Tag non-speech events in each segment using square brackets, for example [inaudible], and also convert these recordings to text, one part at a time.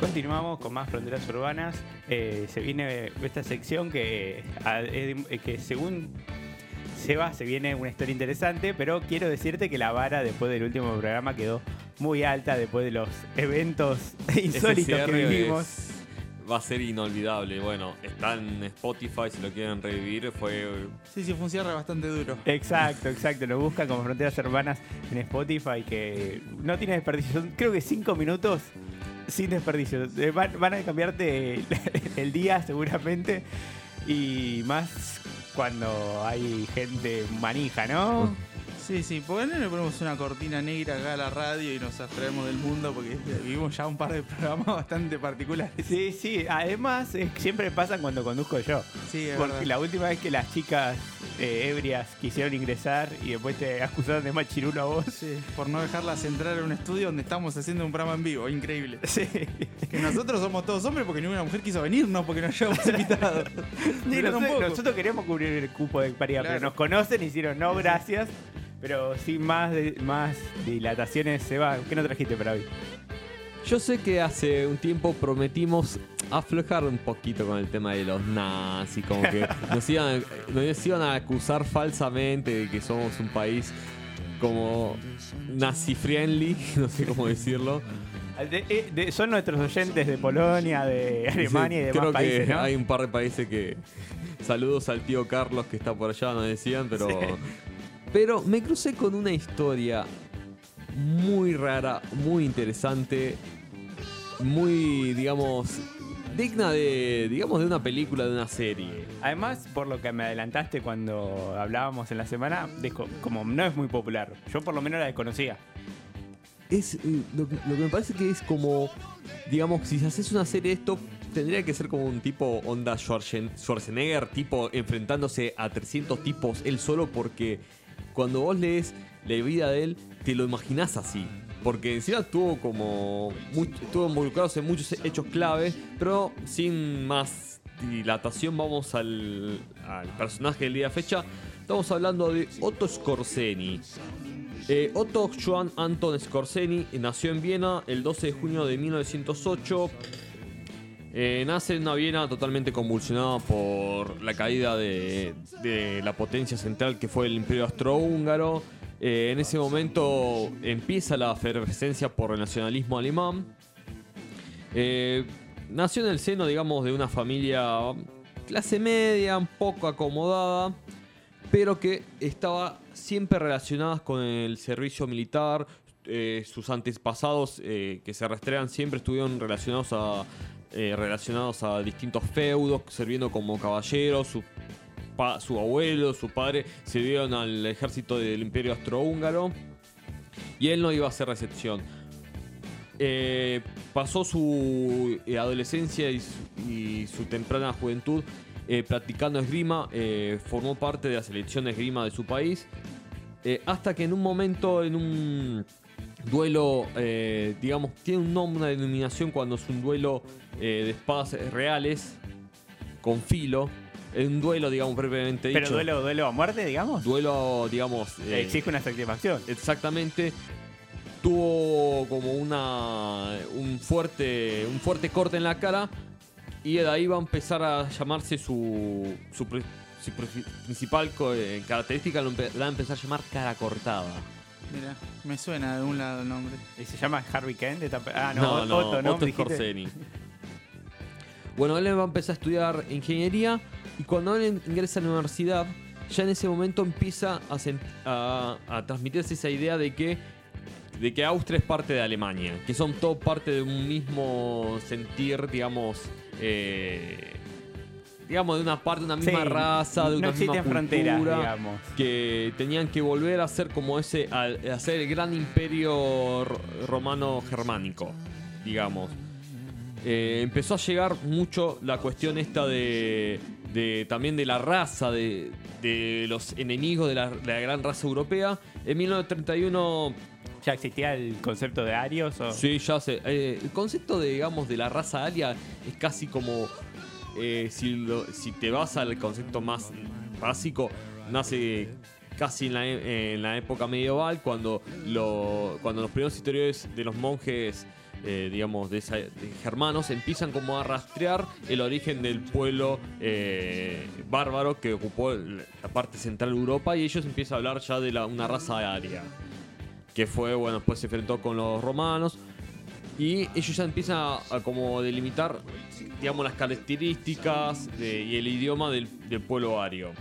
Continuamos con más fronteras urbanas. Eh, se viene esta sección que, que según Seba se viene una historia interesante, pero quiero decirte que la vara después del último programa quedó muy alta después de los eventos [laughs] insólitos que vivimos. es- va a ser inolvidable. Bueno, está en Spotify si lo quieren revivir. Fue Sí, sí, fue un cierre bastante duro. Exacto, [laughs] exacto. Lo buscan como Fronteras Hermanas en Spotify, que no tiene desperdicio. Son, creo que cinco minutos sin desperdicio. Van, van a cambiarte [laughs] el día seguramente. Y más cuando hay gente manija, ¿no? Sí, sí, ¿por qué no le ponemos una cortina negra acá a la radio y nos abstraemos del mundo? Porque vivimos ya un par de programas [laughs] bastante particulares. Sí, sí. Además, eh, siempre pasan cuando conduzco yo. Sí, es Porque verdad. la última vez que las chicas eh, ebrias quisieron ingresar y después te acusaron de machirulo a vos. Sí, por no dejarlas entrar a un estudio donde estamos haciendo un programa en vivo, increíble. [laughs] Sí. Que nosotros somos todos hombres porque ninguna mujer quiso venir, no porque nos llevamos [laughs] invitados. Sí, nosotros, nosotros queríamos cubrir el cupo de paridad, Claro. pero nos conocen y hicieron no, gracias. Pero sin más, de- más dilataciones, se va. ¿Qué no trajiste para hoy? Yo sé que hace un tiempo prometimos aflojar un poquito con el tema de los nazis, como que [laughs] nos iban, nos iban a acusar falsamente de que somos un país como nazi friendly, [laughs] no sé cómo decirlo. De- eh, de- son nuestros oyentes de Polonia, de Alemania y demás Creo países, que ¿no? hay un par de países que saludos al tío Carlos que está por allá, nos decían, pero pero me crucé con una historia muy rara, muy interesante, muy digamos digna de digamos de una película, de una serie. Además, por lo que me adelantaste cuando hablábamos en la semana, como no es muy popular. Yo por lo menos la desconocía. Es eh, lo, que- lo que me parece que es como digamos si haces una serie de esto tendría que ser como un tipo onda Schwarzen- Schwarzenegger, tipo enfrentándose a 300 tipos él solo porque cuando vos lees la vida de él te lo imaginás así. Porque encima tuvo como. estuvo involucrado en muchos hechos clave, pero sin más dilatación, vamos al, al personaje del día de fecha. Estamos hablando de Otto Skorzeny. Eh, Otto Joan Anton Skorzeny eh, nació en Viena el 12 de junio de 1908. Eh, nace en una Viena totalmente convulsionada por la caída de, la potencia central que fue el Imperio Austrohúngaro. Eh, en ese momento empieza la efervescencia por el nacionalismo alemán. Eh, nació en el seno, digamos, de una familia clase media, un poco acomodada, pero que estaba siempre relacionada con el servicio militar. Sus antepasados que se rastrean siempre estuvieron relacionados a, eh, relacionados a distintos feudos, sirviendo como caballeros. Su, abuelo, su padre sirvieron al ejército del Imperio Austrohúngaro y él no iba a hacer recepción. Eh, pasó su eh, adolescencia y su, temprana juventud practicando esgrima, formó parte de la selección esgrima de su país, hasta que en un momento, en un duelo, eh, digamos, tiene un nombre, una denominación cuando es un duelo eh, de espadas reales con filo, en un duelo, digamos, brevemente Pero dicho. duelo, duelo a muerte, digamos. Duelo, digamos. eh, Exige una satisfacción. exactamente tuvo como una un fuerte un fuerte corte en la cara y de ahí va a empezar a llamarse su su, su pri- principal eh, característica la va a empezar a llamar cara cortada Mira, me suena de un lado el nombre. ¿Y se llama Harvey Kent? Ah, no, no, Otto, ¿no? Otto. Skorzeny. Bueno, él va a empezar a estudiar ingeniería y cuando él ingresa a la universidad, ya en ese momento empieza a, sen- a- a transmitirse esa idea de que, de que Austria es parte de Alemania, que son todos parte de un mismo sentir, digamos, eh, digamos, de una parte, de una misma Sí, raza, de no una misma cultura digamos. que tenían que volver a ser como ese, a, a ser el gran imperio ro- romano germánico, digamos. Eh, empezó a llegar mucho la cuestión esta de, de- también de la raza, de, de los enemigos de la, de la gran raza europea. En 1931 ¿Ya existía el concepto de Arios? O... Sí, ya sé. Eh, el concepto de, digamos, de la raza aria es casi como. Eh, si, te vas al concepto más básico, nace casi en la, época medieval, cuando, lo- cuando los primeros historiadores de los monjes eh, digamos, germanos, empiezan como a rastrear el origen del pueblo eh, bárbaro que ocupó la parte central de Europa y ellos empiezan a hablar ya de la- una raza aria, que fue, bueno, después se enfrentó con los romanos y ellos ya empiezan a, como delimitar, digamos, las características y el idioma del, pueblo ario.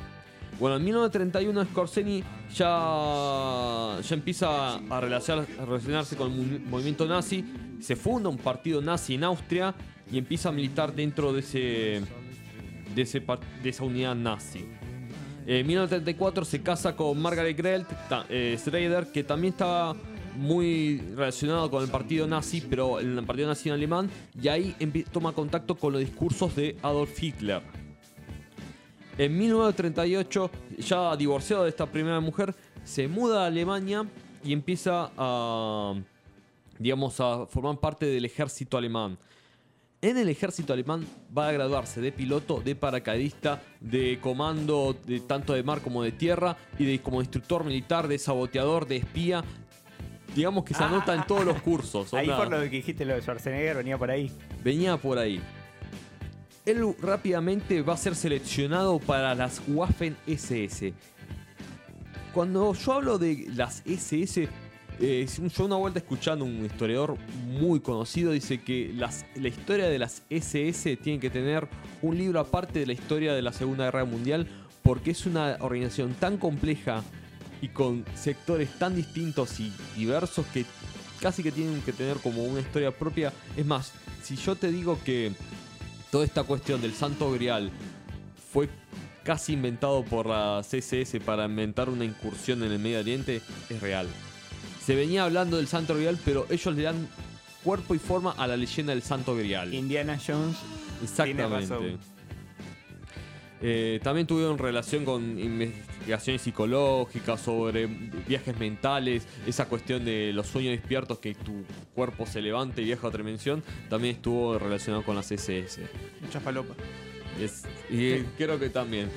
Bueno, en 1931 Scorseni ya, ya empieza a, relacionar- a relacionarse con el movi- movimiento nazi, se funda un partido nazi en Austria y empieza a militar dentro de, ese, de, ese de esa unidad nazi. En 1934 se casa con Margaret Grelt eh, Schrader, que también estaba muy relacionado con el partido nazi, pero en el partido nazi en alemán, y ahí toma contacto con los discursos de Adolf Hitler. En 1938, ya divorciado de esta primera mujer, se muda a Alemania y empieza a, digamos, a formar parte del ejército alemán. En el ejército alemán va a graduarse de piloto, de paracaidista, de comando de tanto de mar como de tierra y de como instructor militar, de saboteador, de espía. Digamos que se anota en todos los cursos. Ahí onda- por lo que dijiste lo de Schwarzenegger venía por ahí. venía por ahí. Él rápidamente va a ser seleccionado para las Waffen SS. Cuando yo hablo de las SS, eh, yo una vuelta escuchando un historiador muy conocido dice que las- la historia de las SS tiene que tener un libro aparte de la historia de la Segunda Guerra Mundial porque es una organización tan compleja y con sectores tan distintos y diversos que casi que tienen que tener como una historia propia. Es más, si yo te digo que toda esta cuestión del Santo Grial fue casi inventado por la CSS para inventar una incursión en el Medio Oriente, es real. Se venía hablando del Santo Grial, pero ellos le dan cuerpo y forma a la leyenda del Santo Grial. Indiana Jones. tiene razón. Eh, también tuvieron relación con investigaciones psicológicas sobre viajes mentales, esa cuestión de los sueños despiertos que tu cuerpo se levanta y viaja a otra dimensión, también estuvo relacionado con las SS. Mucha falopa. Es- y creo que también.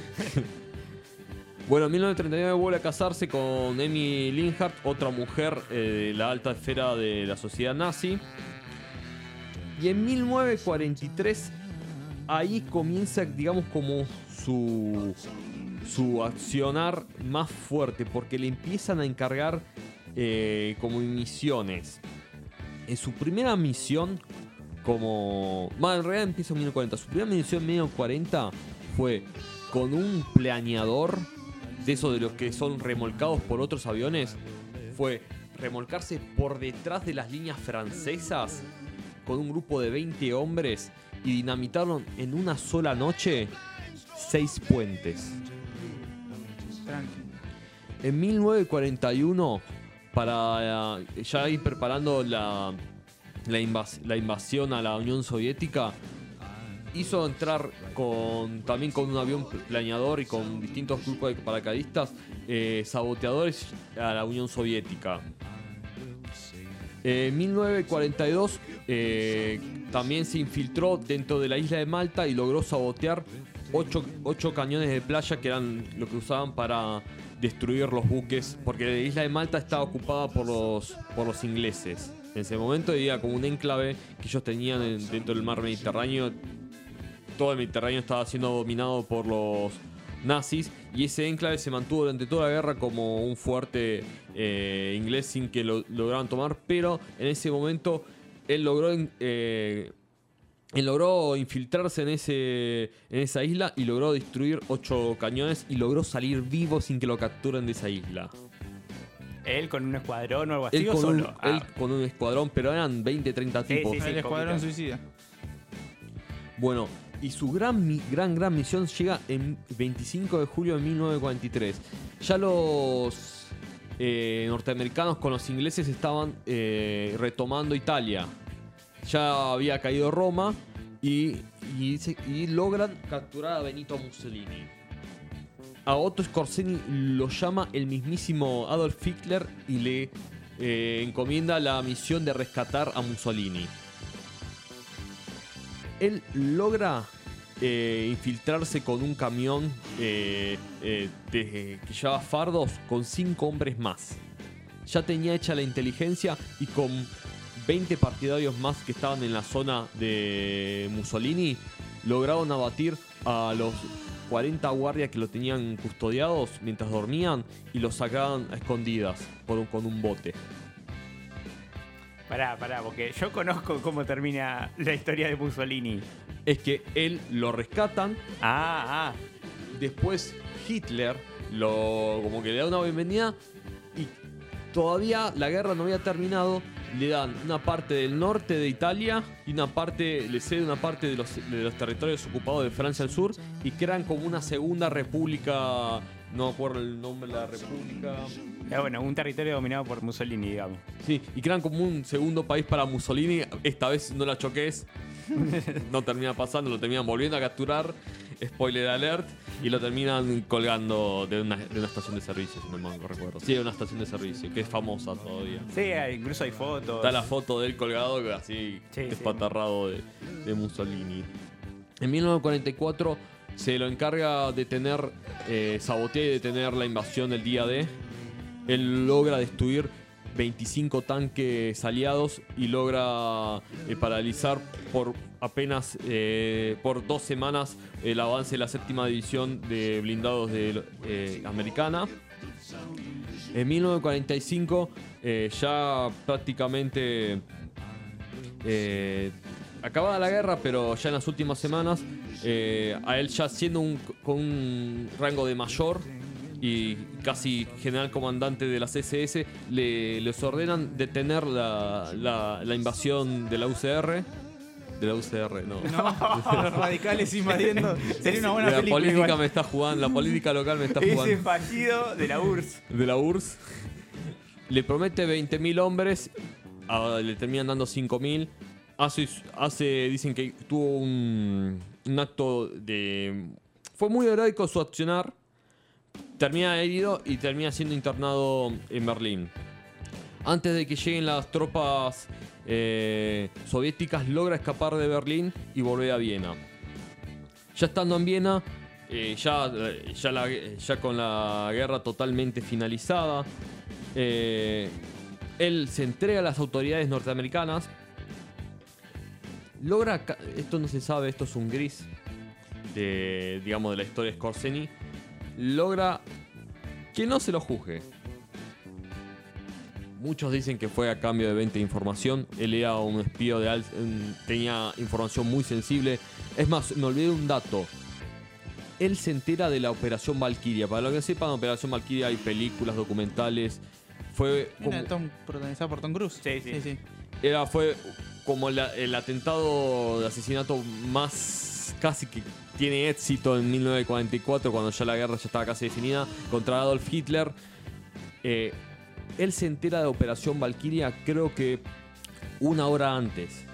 [laughs] bueno, en 1939 vuelve a casarse con Emmy Linhart, otra mujer eh, de la alta esfera de la sociedad nazi. Y en 1943 ahí comienza, digamos, como su, su accionar más fuerte, porque le empiezan a encargar eh, como misiones. En su primera misión, como... Bueno, en realidad empieza en 1940. Su primera misión en 1940 fue con un planeador, de esos de los que son remolcados por otros aviones, fue remolcarse por detrás de las líneas francesas con un grupo de 20 hombres y dinamitaron en una sola noche seis puentes. En 1941, para eh, ya ir preparando la, la, invas- la invasión a la Unión Soviética, hizo entrar con también con un avión planeador y con distintos grupos de paracaidistas eh, saboteadores a la Unión Soviética. En 1942 eh, también se infiltró dentro de la isla de Malta y logró sabotear ocho, ocho cañones de playa que eran lo que usaban para destruir los buques, porque la isla de Malta estaba ocupada por los, por los ingleses. En ese momento era como un enclave que ellos tenían en- dentro del mar Mediterráneo. Todo el Mediterráneo estaba siendo dominado por los nazis y ese enclave se mantuvo durante toda la guerra como un fuerte eh, inglés sin que lo lograran tomar, pero en ese momento él logró eh, él logró infiltrarse en, ese, en esa isla y logró destruir ocho cañones y logró salir vivo sin que lo capturen de esa isla. Él con un escuadrón o algo así Él o con, un, solo. Ah, él con un escuadrón, pero eran 20, 30 Sí, tipos. sí, sí. el escuadrón suicida. Bueno, y su gran, gran, gran misión llega en 25 de julio de 1943. Ya los eh, norteamericanos con los ingleses estaban eh, retomando Italia. Ya había caído Roma y, y logran capturar a Benito Mussolini. A Otto Scorseni lo llama el mismísimo Adolf Hitler y le eh, encomienda la misión de rescatar a Mussolini él logra eh, infiltrarse con un camión eh, eh, de- que llevaba fardos con cinco hombres más. Ya tenía hecha la inteligencia y con 20 partidarios más que estaban en la zona de Mussolini lograron abatir a los 40 guardias que lo tenían custodiados mientras dormían y los sacaban a escondidas un- con un bote. Pará, pará, porque yo conozco cómo termina la historia de Mussolini. Es que él lo rescatan, Ah, ah. después Hitler lo como que le da una bienvenida y todavía la guerra no había terminado. Le dan una parte del norte de Italia y una parte, le cede una parte de los, de los territorios ocupados de Francia al sur y crean como una segunda república, no me acuerdo el nombre de la república. Eh, bueno, un territorio dominado por Mussolini, digamos. Sí, y crean como un segundo país para Mussolini. Esta vez no la choques. [laughs] No termina pasando, lo terminan volviendo a capturar. Spoiler alert. Y lo terminan colgando de una, de una estación de servicio, si no mal recuerdo. Sí, de una estación de servicio, que es famosa todavía. Sí, incluso hay fotos. Está la foto de él colgado así, Sí, sí. despatarrado de, de Mussolini. En 1944 se lo encarga de tener, eh, sabotear y detener la invasión del día D. Él logra destruir 25 tanques aliados y logra eh, paralizar por apenas eh, por dos semanas el avance de la séptima división de blindados de, eh, americana. En 1945 eh, ya prácticamente acabada la guerra, pero ya en las últimas semanas, a él ya siendo un, con un rango de mayor y casi general comandante de las SS, le, les ordenan detener la, la- la invasión de la UCR. De la UCR, no. No, los [laughs] radicales invadiendo. Sería una buena la película. política igual. me está jugando, la política local me está Ese jugando. fallido de la URSS. de la URSS. Le promete 20.000 hombres, a- le terminan dando 5.000. Hace, hace, dicen que tuvo un, un acto de... Fue muy heroico su accionar. Termina herido y termina siendo internado en Berlín. Antes de que lleguen las tropas eh, soviéticas, logra escapar de Berlín y volver a Viena. Ya estando en Viena, eh, ya, la- ya con la guerra totalmente finalizada, eh, él se entrega a las autoridades norteamericanas. Logra, esto no se sabe, esto es un gris de, digamos, de la historia de Scorseni. Logra que no se lo juzgue. Muchos dicen que fue a cambio de 20 de información. Él era un espía de al- un- tenía información muy sensible. Es más, me olvidé un dato. Él se entera de la Operación Valkyria. Para los que sepan, Operación Valkyria hay películas, documentales. Fue como, Una Tom, protagonizada por Tom Cruise. Sí, sí. era, fue como la- el atentado de asesinato más casi que tiene éxito en 1944, cuando ya la guerra ya estaba casi definida, contra Adolf Hitler. Eh, él se entera de Operación Valkyria, creo que una hora antes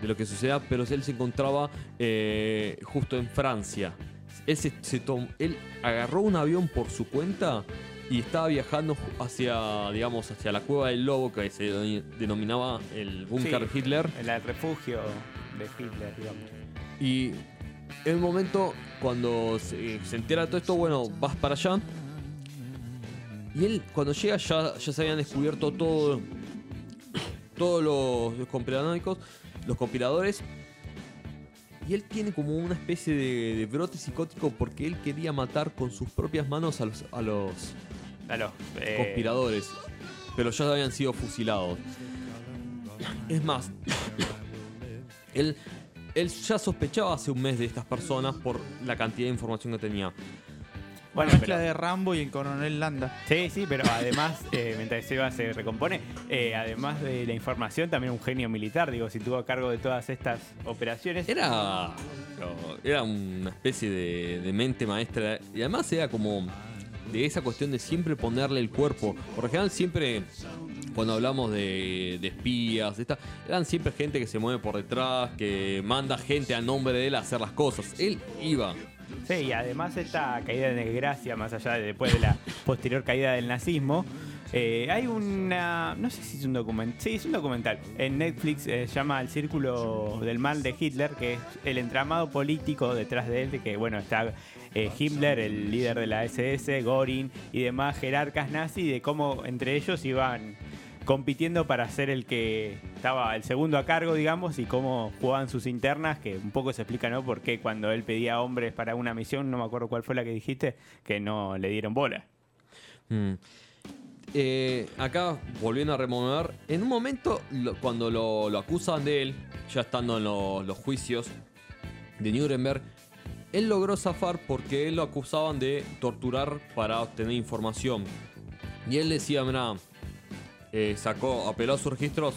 de lo que suceda, pero él se encontraba eh, justo en Francia. Él, se, se tom- él agarró un avión por su cuenta y estaba viajando hacia, digamos, hacia la cueva del lobo, que se de- denominaba el búnker Sí. Hitler. El refugio de Hitler, digamos. Y en un momento, cuando se, se entera todo esto, bueno, vas para allá. Y él, cuando llega, ya, ya se habían descubierto todo, todos los, los conspiranoicos, los conspiradores. Y él tiene como una especie de, de brote psicótico porque él quería matar con sus propias manos a los, a los eh, conspiradores. Pero ya habían sido fusilados. Es más, [coughs] él, él ya sospechaba hace un mes de estas personas por la cantidad de información que tenía. Bueno, mezcla pero- de Rambo y el coronel Landa. Sí, sí, pero además, eh, mientras Seba se recompone, eh, además de la información, también un genio militar, digo, si tuvo a cargo de todas estas operaciones. Era, era una especie de, de mente maestra. Y además era como de esa cuestión de siempre ponerle el cuerpo. Por lo general siempre, cuando hablamos de, de espías, esta, eran siempre gente que se mueve por detrás, que manda gente a nombre de él a hacer las cosas. Él iba. Sí, y además esta caída de desgracia, más allá de después de la [laughs] posterior caída del nazismo, eh, hay una. No sé si es un documental. Sí, es un documental. En Netflix eh, se llama El Círculo del Mal de Hitler, que es el entramado político detrás de él, de que, bueno, está eh, Himmler, el líder de la SS, Göring y demás jerarcas nazis, de cómo entre ellos iban compitiendo para ser el que estaba el segundo a cargo, digamos, y cómo jugaban sus internas, que un poco se explica, ¿no? Por qué cuando él pedía hombres para una misión, no me acuerdo cuál fue la que dijiste, que no le dieron bola. Mm. Eh, acá, volviendo a remover, en un momento, cuando lo, lo acusan de él, ya estando en lo- los juicios de Nuremberg, él logró zafar porque él lo acusaban de torturar para obtener información. Y él decía, mira, sacó, apeló a sus registros,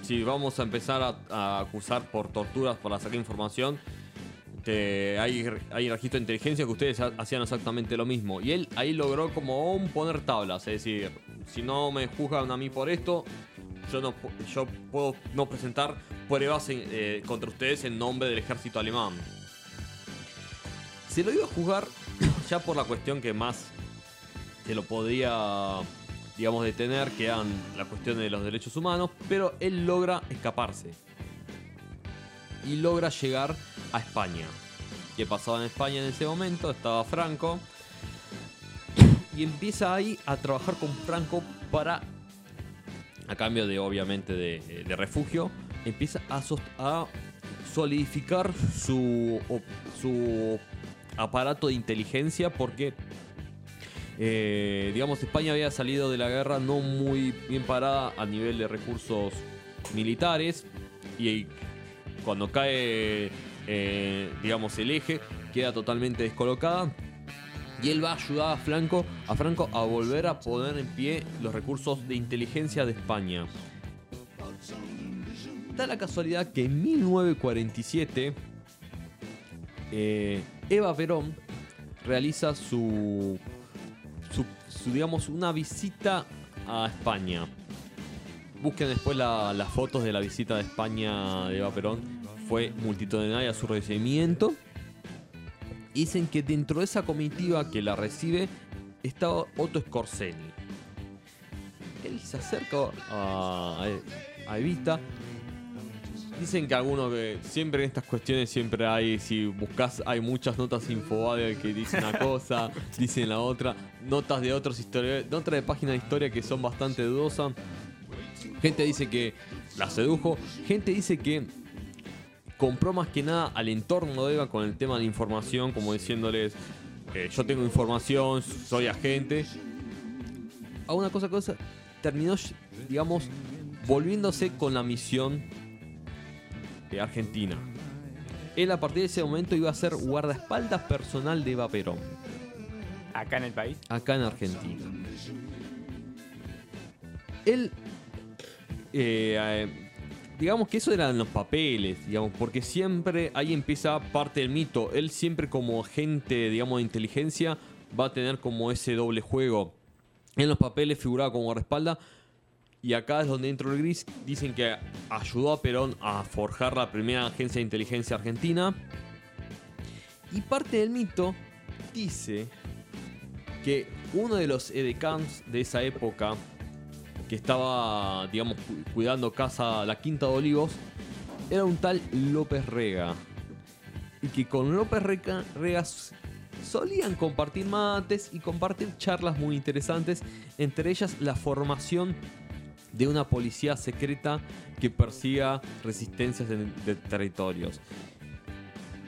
si vamos a empezar a, acusar por torturas para sacar información, hay, hay registro de inteligencia que ustedes ha- hacían exactamente lo mismo. Y él ahí logró como un poner tablas, es decir, si no me juzgan a mí por esto, yo no yo puedo no presentar pruebas eh, contra ustedes en nombre del ejército alemán. Se lo iba a juzgar [coughs] ya por la cuestión que más se lo podía, digamos, detener, que eran la cuestión de los derechos humanos, pero él logra escaparse y logra llegar a España. ¿Qué pasaba en España en ese momento? Estaba Franco. Y empieza ahí a trabajar con Franco para, a cambio de obviamente de, de refugio, empieza a, a solidificar su, su aparato de inteligencia porque, eh, digamos, España había salido de la guerra no muy bien parada a nivel de recursos militares y cuando cae, eh, digamos, el eje, queda totalmente descolocada. Y él va a ayudar a Franco, a volver a poner en pie los recursos de inteligencia de España. Da la casualidad que en 1947 eh, Eva Perón realiza su, su, digamos, una visita a España. Busquen después la- las fotos de la visita de España de Eva Perón. Fue multitudinaria su recibimiento. Dicen que dentro de esa comitiva que la recibe estaba Otto Scorseni. Él se acerca a, a Evita. Dicen que algunos que siempre en estas cuestiones siempre hay, si buscas, hay muchas notas Infobae que dicen una cosa, [laughs] dicen la otra, notas de otros historiadores, de otra de páginas de historia que son bastante dudosas. Gente dice que la sedujo, gente dice que compró más que nada al entorno de Eva con el tema de la información, como diciéndoles, eh, yo tengo información, soy agente. A una cosa cosa, terminó, digamos, volviéndose con la misión de Argentina. Él a partir de ese momento iba a ser guardaespaldas personal de Eva Perón, Acá en el país. acá en Argentina. Él, eh, eh, digamos que eso eran los papeles, digamos, porque siempre ahí empieza parte del mito. Él siempre como agente, digamos, de inteligencia va a tener como ese doble juego. En los papeles figuraba como guardaespaldas y acá es donde entra el gris. Dicen que ayudó a Perón a forjar la primera agencia de inteligencia argentina. Y parte del mito dice que uno de los edecans de esa época, que estaba, digamos, cu- cuidando casa, la Quinta de Olivos, era un tal López Rega. Y que con López Rega, solían compartir mates y compartir charlas muy interesantes, entre ellas la formación de una policía secreta que persiga resistencias de, de territorios.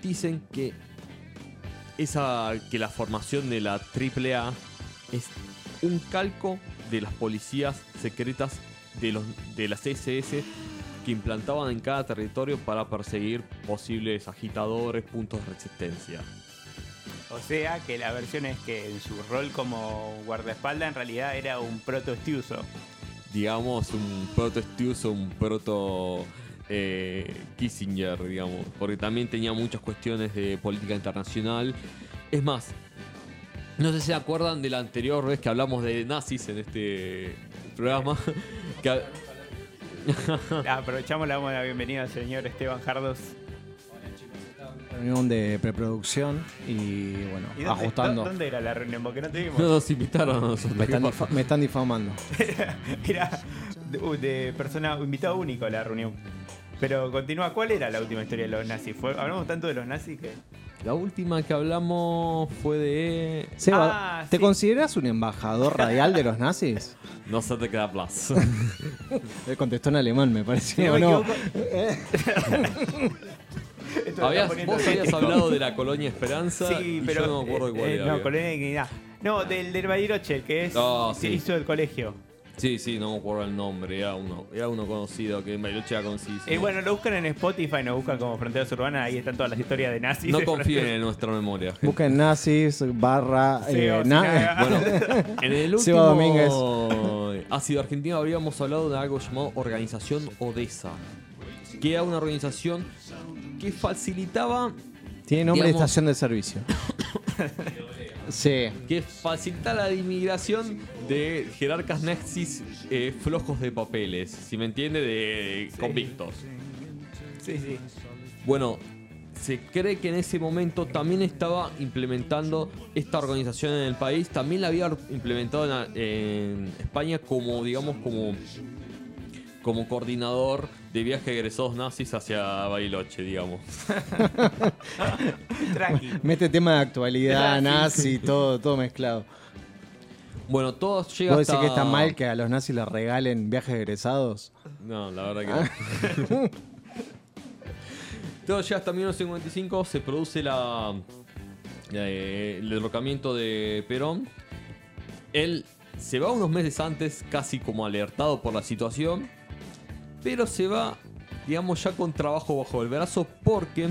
Dicen que esa que la formación de la AAA es un calco de las policías secretas de los de las SS que implantaban en cada territorio para perseguir posibles agitadores, puntos de resistencia. O sea que la versión es que en su rol como guardaespaldas en realidad era un proto Stiuso. digamos, un proto Stiuso, un proto eh, Kissinger, digamos, porque también tenía muchas cuestiones de política internacional. Es más, no sé si se acuerdan de la anterior vez que hablamos de nazis en este programa. [laughs] que [laughs] aprovechamos, le damos la bienvenida al señor Esteban Jardos. Reunión de preproducción y bueno, ¿Y dónde, ajustando. dó- ¿Dónde era la reunión? Porque no te vimos. [laughs] no nos invitaron a nosotros. Me están, me están difamando. Era de, uh, de persona, invitado único la reunión. Pero continúa, ¿cuál era la última historia de los nazis? Fue, hablamos tanto de los nazis que. La última que hablamos fue de. Seba, Ah, ¿te sí. consideras un embajador radial de los nazis? [laughs] No se te queda plus. [laughs] Él contestó en alemán, me pareció. no [laughs] ¿no? Habías- vos habías hablado de la colonia Esperanza. Sí, y pero. yo no me acuerdo eh, cuál eh, era. No. Colonia de Dignidad. No, del, del Bariloche, el que es. Ah, se sí. hizo del colegio. Sí, sí, no me acuerdo el nombre. Era uno, era uno conocido que en Bariloche era conocido. Eh, bueno, lo buscan en Spotify, nos buscan como Fronteras Urbanas, ahí están todas las historias de nazis. no de confíen en nuestra memoria. gente. Busquen nazis barra. Sí, eh, na-. [laughs] Bueno, [laughs] en el Seba último Ácido Argentino habríamos hablado de algo llamado Organización Odessa, que era una organización que facilitaba Tiene nombre de estación de servicio. [coughs] sí. que facilita la inmigración de jerarcas nazis eh, flojos de papeles, si me entiende, de convictos. Sí, sí. Bueno, se cree que en ese momento también estaba implementando esta organización en el país, también la había implementado en, la- en España como, digamos, como, como coordinador de viaje de egresados nazis hacia Bariloche, digamos. [laughs] Tranqui. Mete tema de actualidad, nazi, todo, todo mezclado. Bueno, todo llega ¿Vos hasta... decís que está mal que a los nazis les regalen viajes egresados? No, la verdad que no. [laughs] Todo llega hasta 1955, se produce la, eh, el derrocamiento de Perón. Él se va unos meses antes, casi como alertado por la situación, pero se va, digamos, ya con trabajo bajo el brazo porque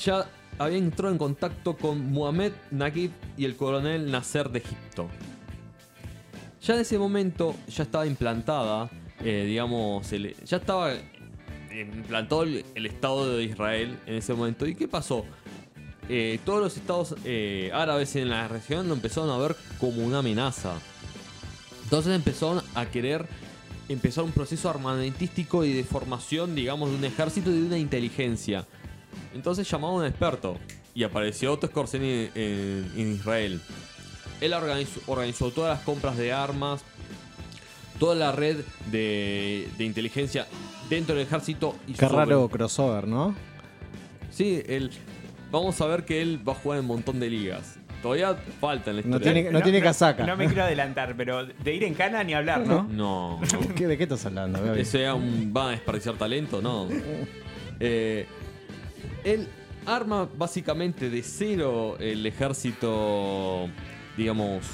ya había entrado en contacto con Mohamed Naguib y el coronel Nasser de Egipto. Ya en ese momento ya estaba implantada, eh, digamos, ya estaba implantado el, el Estado de Israel en ese momento. ¿Y qué pasó? Eh, todos los estados eh, árabes en la región lo empezaron a ver como una amenaza. Entonces empezaron a querer empezar un proceso armamentístico y de formación, digamos, de un ejército y de una inteligencia. Entonces llamaron a un experto y apareció Otto Skorzeny en, en Israel. Él organizó, organizó todas las compras de armas, toda la red de, de inteligencia dentro del ejército. Y Qué sobre- raro crossover, ¿no? Sí, él, vamos a ver que él va a jugar en un montón de ligas. Todavía falta en la No historia. tiene- no tiene casaca. No me quiero adelantar, pero de ir en cana ni hablar, ¿no? [laughs] No, no. [laughs] ¿Qué- ¿De qué estás hablando? Era un. ¿Va a desperdiciar talento? No. [laughs] Eh, él arma básicamente de cero el ejército, digamos,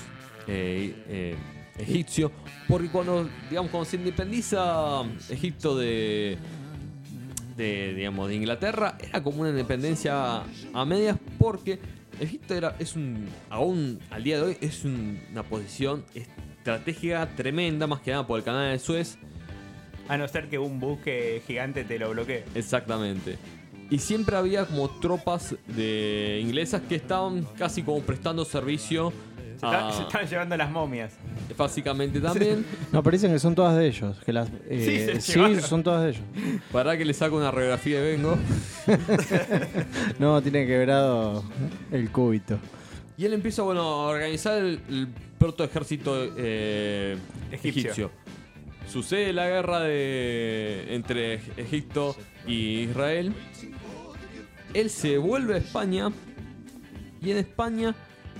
eh, eh, egipcio. Porque cuando, digamos, cuando se independiza Egipto de. De, digamos, de Inglaterra era como una independencia a medias porque Egipto era, es un, aún al día de hoy es un- una posición estratégica tremenda, más que nada por el canal de Suez, A no ser que un buque gigante te lo bloquee. Exactamente. Y siempre había como tropas de inglesas que estaban casi como prestando servicio Se, está- a- se están llevando las momias. básicamente también. No, pero dicen que son todas de ellos. Que las, eh, Sí, son todas de ellos. Para que le saco una radiografía de Vengo. [laughs] No, tiene quebrado el cúbito. Y él empieza bueno, a organizar el, el proto ejército eh, Egipcio. egipcio. Sucede la guerra de, entre Egipto y Israel. Él se vuelve a España y en España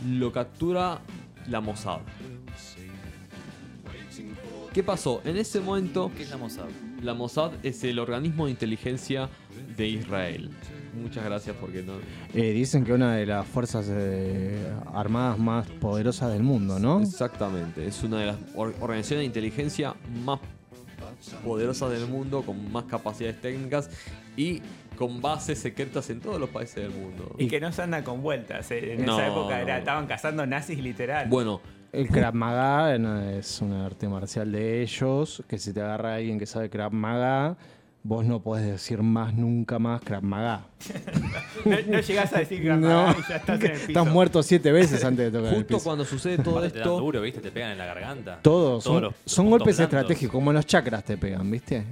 lo captura la Mossad. ¿Qué pasó? En ese momento ¿Qué es la Mossad? la Mossad es el organismo de inteligencia de Israel. Muchas gracias porque no... Eh, dicen que una de las fuerzas eh, armadas más poderosas del mundo, ¿no? Exactamente, es una de las or- organizaciones de inteligencia más poderosas del mundo, con más capacidades técnicas y con bases secretas en todos los países del mundo. Y que no se anda con vueltas. eh. En No, esa época era, no. estaban cazando nazis literal. Bueno, El Krav Maga es un arte marcial de ellos, que si te agarra alguien que sabe Krav Maga, vos no podés decir más nunca más Krav Maga. [laughs] no, no llegás a decir que No. y ya estás en el piso. Estás muerto siete veces antes de tocar el justo piso. cuando sucede todo Aparte te dan esto, duro, ¿viste? Te pegan en la garganta. Todos, son, Todos los- son los golpes estratégicos, como en los chakras te pegan, ¿viste?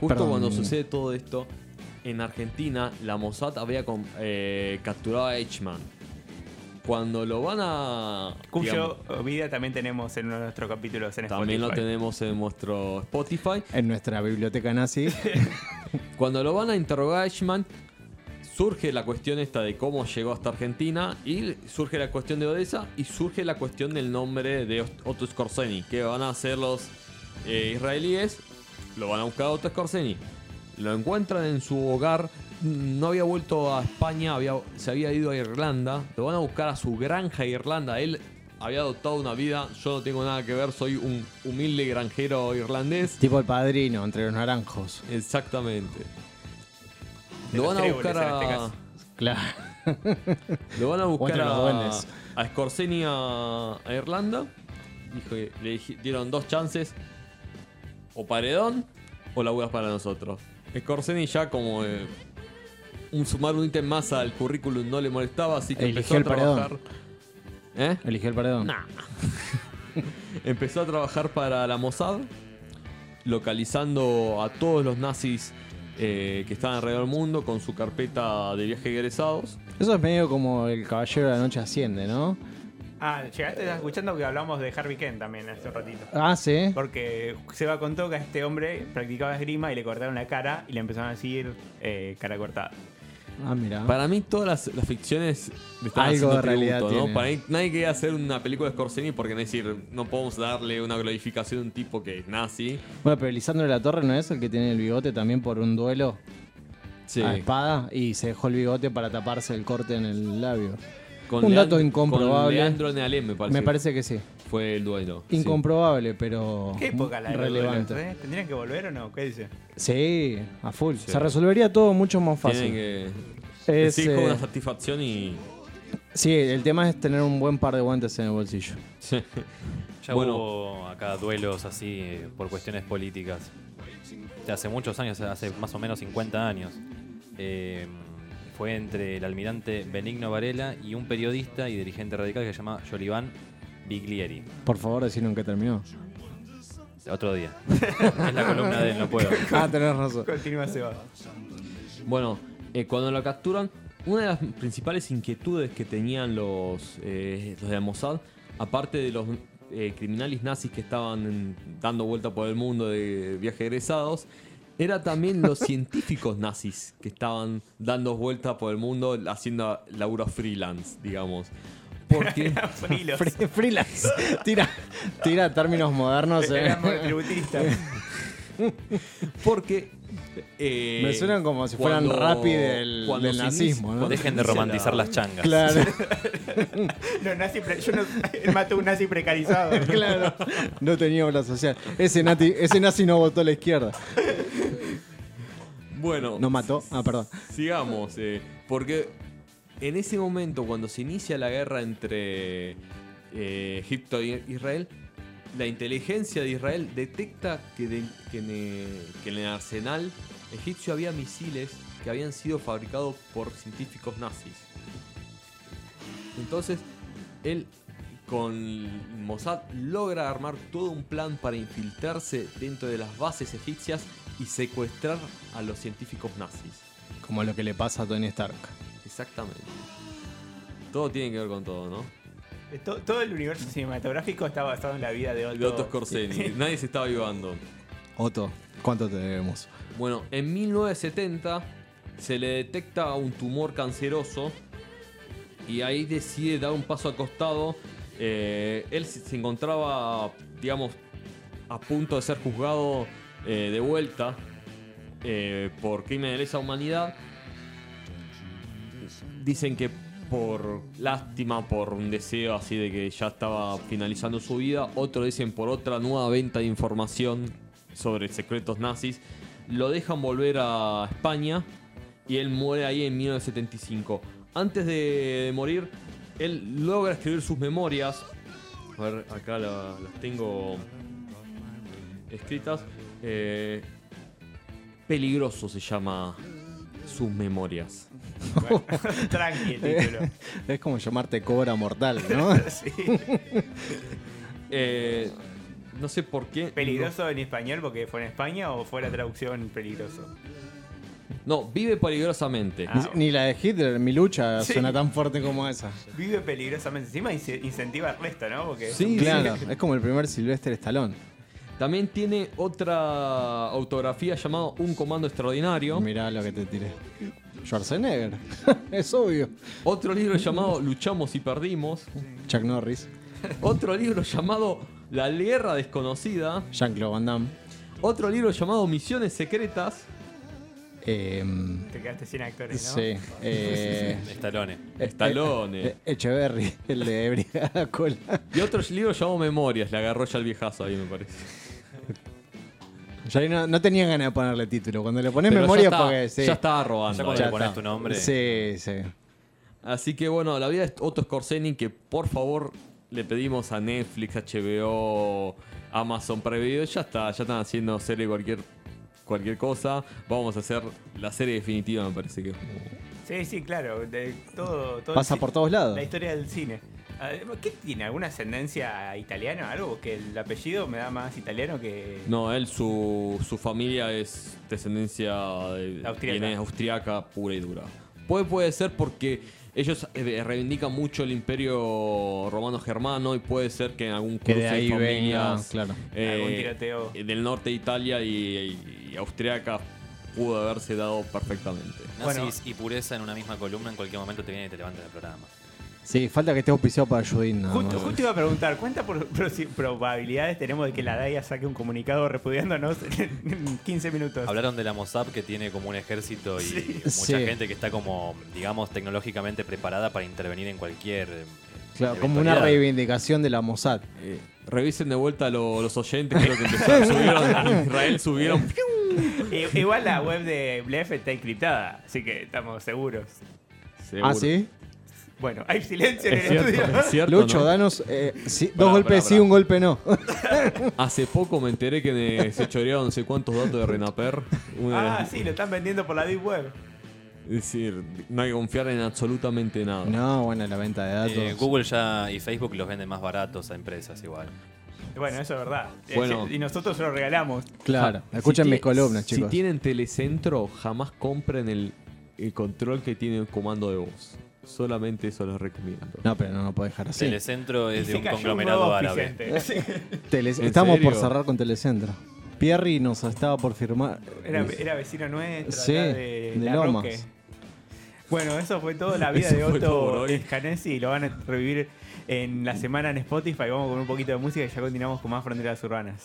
justo Perdón. cuando sucede todo esto, en Argentina la Mossad había eh, capturado a Eichmann. Cuando lo van a... Cuyo digamos, vida también tenemos en uno de nuestros capítulos en también lo Spotify. tenemos en nuestro Spotify. En nuestra biblioteca nazi. [laughs] Cuando lo van a interrogar a Eichmann, surge la cuestión esta de cómo llegó hasta Argentina y surge la cuestión de Odessa y surge la cuestión del nombre de Otto Skorzeny, que van a hacer los eh, israelíes, lo van a buscar a Otto Skorzeny, lo encuentran en su hogar, no había vuelto a España, había, se había ido a Irlanda, lo van a buscar a su granja de Irlanda, él había adoptado una vida, yo no tengo nada que ver, soy un humilde granjero irlandés. Tipo el padrino entre los naranjos. Exactamente. De Lo van a buscar en este a, caso. Claro. [laughs] Lo van a buscar a, a Scorseni a, a Irlanda. Dijo que le dieron dos chances. O paredón o laburas para nosotros. Scorseni ya como eh, un sumar un ítem más al currículum no le molestaba, así que Eligió empezó a el trabajar. ¿Eh? Eligió el paredón. Nah. [laughs] Empezó a trabajar para la Mossad, localizando a todos los nazis eh, que estaban alrededor del mundo con su carpeta de viaje egresados. Eso es medio como el caballero de la noche asciende, ¿no? Ah, llegaste estás escuchando que hablamos de Harvey Kent también hace un ratito. Ah, sí. Porque Seba contó que a este hombre practicaba esgrima y le cortaron la cara y le empezaron a decir eh, cara cortada. Ah, mira. Para mí todas las, las ficciones le están Algo haciendo de realidad tributo, ¿no? Para mí nadie quiere hacer una película de Scorseni porque no, decir, no podemos darle una glorificación a un tipo que es nazi. Bueno, pero Lisandro de la Torre no es el que tiene el bigote también por un duelo Sí. a espada y se dejó el bigote para taparse el corte en el labio. Con un dato Leand- incomprobable. Con Leandro Nealem, me parece. Me parece que sí. Fue el duelo. sí. Incomprobable, pero ¿Qué época la relevante. duelos, eh? ¿Tendrían que volver o no? ¿Qué dice? Sí, a full. Sí. Se resolvería todo mucho más Tienen fácil. que... Es, sí, con eh, una satisfacción y... Sí, el tema es tener un buen par de guantes en el bolsillo. Ya Bueno. hubo acá duelos así eh, por cuestiones políticas. De hace muchos años, hace más o menos 50 años. Eh, fue entre el almirante Benigno Varela y un periodista y dirigente radical que se llama Joliván Biglieri. Por favor, decirnos en qué terminó. Otro día. es la columna de él, no puedo. [laughs] Ah, tenés razón. Continúa Seba. Bueno, eh, cuando lo capturan, una de las principales inquietudes que tenían los, eh, los de Mossad, aparte de los eh, criminales nazis que estaban dando vuelta por el mundo de viaje egresados, era también los científicos nazis que estaban dando vuelta por el mundo haciendo laburo freelance, digamos. Porque. [laughs] Free- freelance. [laughs] Tira, tira términos modernos. eh. [laughs] Porque. eh, Me suenan como si fueran cuando- Rappi del, nazismo, ¿no? Dejen de romantizar la- las changas. Claro, Los nazis pre- yo no, él mató a un nazi precarizado. claro. No tenía obra social. Ese, nati- ese nazi no votó a la izquierda. Bueno, No mató. Ah, perdón. sigamos. eh, porque en ese momento, cuando se inicia la guerra entre eh, Egipto e Israel, la inteligencia de Israel detecta que, de- que en, eh, que en el arsenal egipcio había misiles que habían sido fabricados por científicos nazis. Entonces, él con Mossad logra armar todo un plan para infiltrarse dentro de las bases egipcias y secuestrar a los científicos nazis. Como lo que le pasa a Tony Stark. Exactamente. Todo tiene que ver con todo, ¿no? To- Todo el universo cinematográfico está basado en la vida de Otto. De Otto Scorsese. [laughs] Nadie se estaba ayudando. Otto, ¿cuánto te debemos? Bueno, en 1970 se le detecta un tumor canceroso y ahí decide dar un paso al costado. Eh, él se encontraba, digamos, a punto de ser juzgado eh, de vuelta eh, por crimen de lesa humanidad. Dicen que por lástima, por un deseo así de que ya estaba finalizando su vida. Otros dicen por otra nueva venta de información sobre secretos nazis. Lo dejan volver a España y él muere ahí en 1975. Antes de, morir, él logra escribir sus memorias. A ver, acá la- las tengo escritas. Eh, peligroso se llama sus memorias. Bueno, [laughs] tranqui el título. Es como llamarte Cobra Mortal, ¿no? [laughs] Sí. Eh, no sé por qué. ¿Peligroso en español porque fue en España o fue la traducción peligroso? No, vive peligrosamente. Ah. Ni la de Hitler, mi lucha, Sí. suena tan fuerte como esa. Vive peligrosamente. Encima ince- incentiva el resto, ¿no? Porque Sí, Claro, es como el primer Silvestre Stallone. También tiene otra autografía llamada Un Comando Extraordinario. Mirá lo que te tiré. Schwarzenegger. [laughs] es obvio. Otro libro llamado Luchamos y Perdimos. Chuck Norris. Otro libro llamado La Guerra Desconocida. Jean-Claude Van Damme. Otro libro llamado Misiones Secretas. em, Te quedaste sin actores, ¿no? sí. eh, [laughs] Stallone. Stallone. eh, Echeverry, [laughs] el de Brigada Cola. Y otro libro llamado Memorias. Le agarró ya el viejazo ahí, me parece. Ya ahí no, no tenía ganas de ponerle título. Cuando le pones Pero memoria, ya, está- porque sí. ya estaba Ya robando. cuando ahí. le pones tu nombre. Sí, sí. Así que bueno, la vida de Otto Scorsese que por favor le pedimos a Netflix, HBO, Amazon Video, ya está, ya están haciendo serie cualquier cualquier cosa. Vamos a hacer la serie definitiva, me parece que. Sí, sí, claro. de todo, todo Pasa por todos lados. La historia del cine. Además, ¿Qué tiene? ¿Alguna ascendencia italiana? ¿Algo? Que el apellido me da más italiano que. No, él, su, su familia es descendencia de, Austriaca. viene austriaca pura y dura. Puede, puede ser porque ellos eh, reivindican mucho el imperio romano germano y puede ser que en algún Que cruce de ahí de venga, familias claro. Algún tiroteo. eh, del norte de Italia y, y austriaca pudo haberse dado perfectamente. Bueno. Nazis y pureza en una misma columna en cualquier momento te viene y te levanta el programa. Sí, falta que esté auspiciado para Judín. nada Justo, más. justo iba a preguntar, ¿cuántas probabilidades tenemos de que la DAIA saque un comunicado repudiándonos en 15 minutos? Hablaron de la Mossad que tiene como un ejército y mucha Sí. gente que está como, digamos, tecnológicamente preparada para intervenir en cualquier. eh, Claro, como una reivindicación de la Mossad. Eh, revisen de vuelta lo- los oyentes, creo que [laughs] empezaron, subieron, Israel subieron. I- Igual la web de Blef está encriptada, así que estamos seguros. seguro. Ah, sí. Bueno, hay silencio en el cierto, estudio. es cierto, Lucho, ¿no? danos eh, sí, Pará, dos golpes pará, sí, un golpe no. [laughs] Hace poco me enteré que me- se chorearon no sé cuántos datos de Renaper. Una Ah, sí, lo están vendiendo por la Deep Web. Es decir, no hay que confiar en absolutamente nada. no, bueno, la venta de datos. Eh, Google ya y Facebook los venden más baratos a empresas igual. Bueno, eso es verdad. Bueno. Eh, Y nosotros se lo regalamos. Claro, escuchen mis columnas, chicos. Si tienen telecentro, jamás compren el, el control que tiene el comando de voz. Solamente eso les recomiendo. No, pero no lo puedo dejar así. Telecentro Y es de un conglomerado árabe. auspiciante. Tele- ¿En Estamos por serio? cerrar con Telecentro. Pierri nos estaba por firmar. Era, era vecino nuestro, Sí, acá de, de La Lomas. Roque. Bueno, eso fue todo la vida [laughs] Eso de fue todo por Otto hoy. Scanesi y lo van a revivir en la semana en Spotify. Vamos con un poquito de música y ya continuamos con más fronteras urbanas.